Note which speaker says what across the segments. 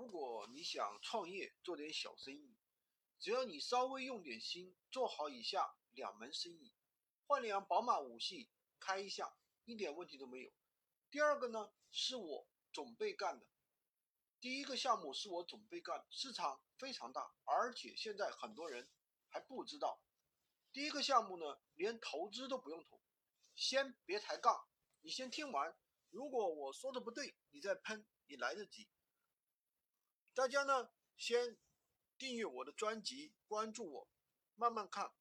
Speaker 1: 如果你想创业做点小生意，只要你稍微用点心，做好以下两门生意，换辆宝马五系开一下，一点问题都没有。第二个呢，是我准备干的。第一个项目是我准备干，市场非常大，而且现在很多人还不知道。第一个项目呢，连投资都不用投，先别抬杠，你先听完。如果我说的不对，你再喷也来得及。大家呢，先订阅我的专辑，关注我，慢慢看。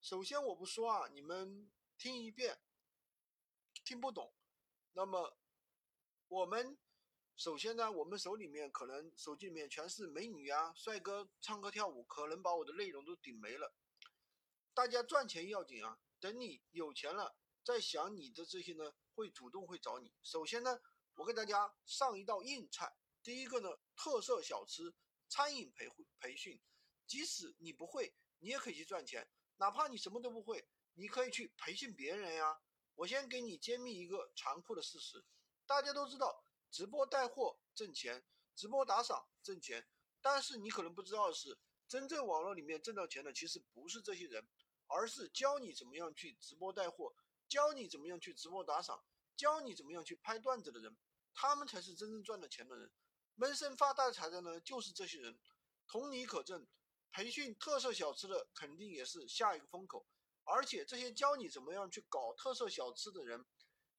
Speaker 1: 首先我不说啊，你们听一遍，听不懂，那么我们。首先呢，我们手里面可能手机里面全是美女啊、帅哥唱歌跳舞，可能把我的内容都顶没了。大家赚钱要紧啊，等你有钱了，再想你的这些呢，会主动会找你。首先呢，我给大家上一道硬菜，第一个呢，特色小吃餐饮培培训，即使你不会，你也可以去赚钱。哪怕你什么都不会，你可以去培训别人呀。我先给你揭秘一个残酷的事实，大家都知道。直播带货挣钱，直播打赏挣钱，但是你可能不知道的是，真正网络里面挣到钱的其实不是这些人，而是教你怎么样去直播带货，教你怎么样去直播打赏，教你怎么样去拍段子的人，他们才是真正赚了钱的人，闷声发大财的呢就是这些人，同理可证，培训特色小吃的肯定也是下一个风口，而且这些教你怎么样去搞特色小吃的人，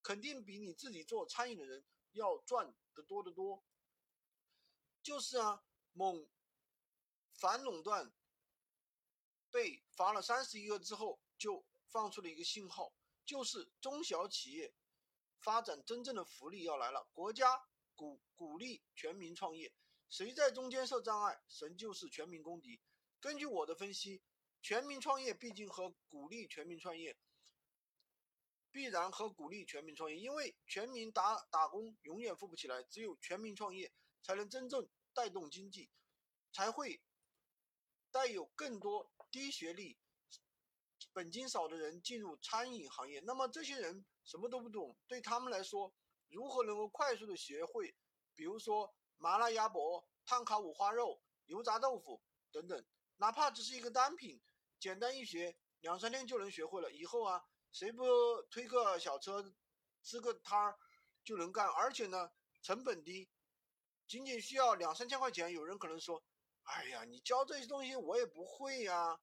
Speaker 1: 肯定比你自己做餐饮的人。要赚的多得多，就是啊，某反垄断被罚了三十亿个之后，就放出了一个信号，就是中小企业发展真正的福利要来了，国家鼓鼓励全民创业，谁在中间设障碍，神就是全民公敌。根据我的分析，全民创业毕竟和鼓励全民创业。必然和鼓励全民创业，因为全民打打工永远富不起来，只有全民创业才能真正带动经济，才会带有更多低学历、本金少的人进入餐饮行业。那么这些人什么都不懂，对他们来说，如何能够快速的学会，比如说麻辣鸭脖、炭烤五花肉、油炸豆腐等等，哪怕只是一个单品，简单一学，两三天就能学会了。以后啊。谁不推个小车，支个摊儿就能干？而且呢，成本低，仅仅需要两三千块钱。有人可能说：“哎呀，你教这些东西我也不会呀。”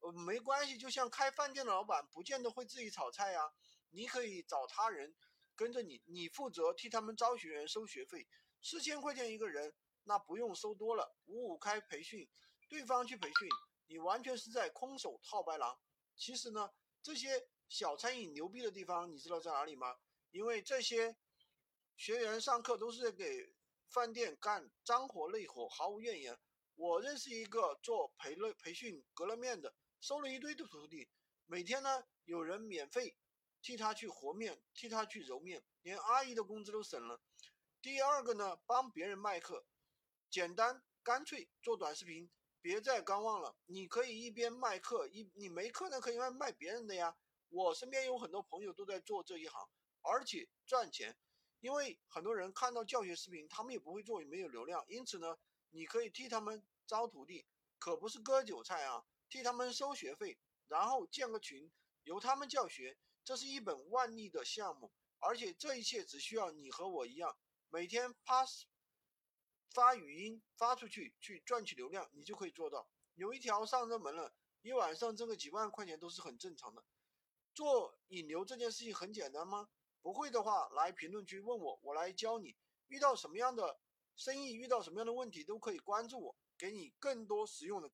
Speaker 1: 呃，没关系，就像开饭店的老板，不见得会自己炒菜呀。你可以找他人跟着你，你负责替他们招学员、收学费，四千块钱一个人，那不用收多了，五五开培训，对方去培训，你完全是在空手套白狼。其实呢，这些。小餐饮牛逼的地方，你知道在哪里吗？因为这些学员上课都是给饭店干脏活累活，毫无怨言。我认识一个做培乐培训隔了面的，收了一堆的徒弟，每天呢有人免费替他去和面，替他去揉面，连阿姨的工资都省了。第二个呢，帮别人卖课，简单干脆，做短视频，别再观望了。你可以一边卖课，一你没课呢可以卖卖别人的呀。我身边有很多朋友都在做这一行，而且赚钱。因为很多人看到教学视频，他们也不会做，也没有流量。因此呢，你可以替他们招徒弟，可不是割韭菜啊，替他们收学费，然后建个群，由他们教学。这是一本万利的项目，而且这一切只需要你和我一样，每天发发语音发出去，去赚取流量，你就可以做到。有一条上热门了，一晚上挣个几万块钱都是很正常的。做引流这件事情很简单吗？不会的话，来评论区问我，我来教你。遇到什么样的生意，遇到什么样的问题，都可以关注我，给你更多实用的